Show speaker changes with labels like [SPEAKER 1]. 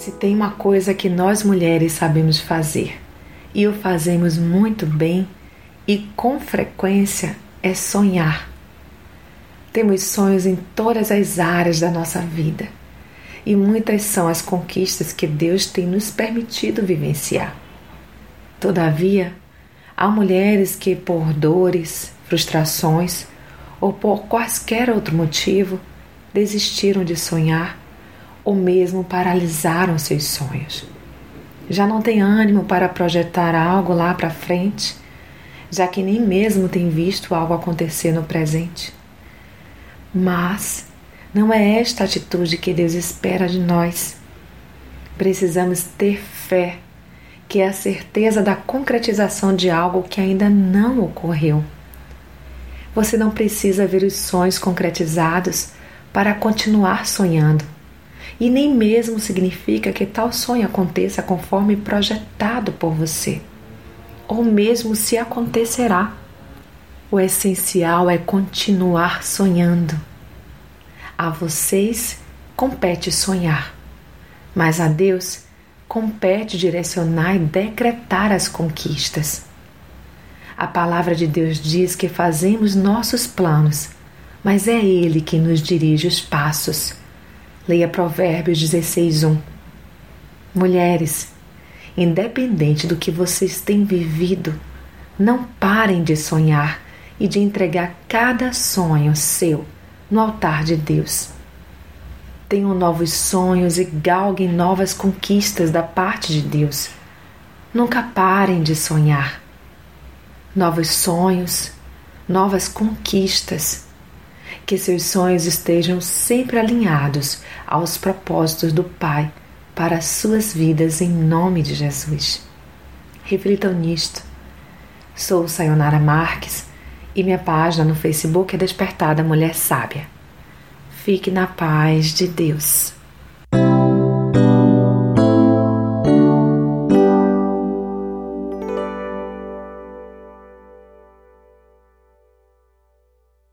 [SPEAKER 1] Se tem uma coisa que nós mulheres sabemos fazer, e o fazemos muito bem e com frequência, é sonhar. Temos sonhos em todas as áreas da nossa vida, e muitas são as conquistas que Deus tem nos permitido vivenciar. Todavia, há mulheres que, por dores, frustrações ou por quaisquer outro motivo, desistiram de sonhar ou mesmo paralisaram seus sonhos. Já não tem ânimo para projetar algo lá para frente, já que nem mesmo tem visto algo acontecer no presente. Mas não é esta atitude que Deus espera de nós. Precisamos ter fé, que é a certeza da concretização de algo que ainda não ocorreu. Você não precisa ver os sonhos concretizados para continuar sonhando. E nem mesmo significa que tal sonho aconteça conforme projetado por você, ou mesmo se acontecerá. O essencial é continuar sonhando. A vocês compete sonhar, mas a Deus compete direcionar e decretar as conquistas. A palavra de Deus diz que fazemos nossos planos, mas é Ele que nos dirige os passos. Leia Provérbios 16, 1. Mulheres, independente do que vocês têm vivido, não parem de sonhar e de entregar cada sonho seu no altar de Deus. Tenham novos sonhos e galguem novas conquistas da parte de Deus. Nunca parem de sonhar. Novos sonhos, novas conquistas que seus sonhos estejam sempre alinhados aos propósitos do Pai para as suas vidas em nome de Jesus. Reflitam nisto. Sou Sayonara Marques e minha página no Facebook é Despertada Mulher Sábia. Fique na paz de Deus.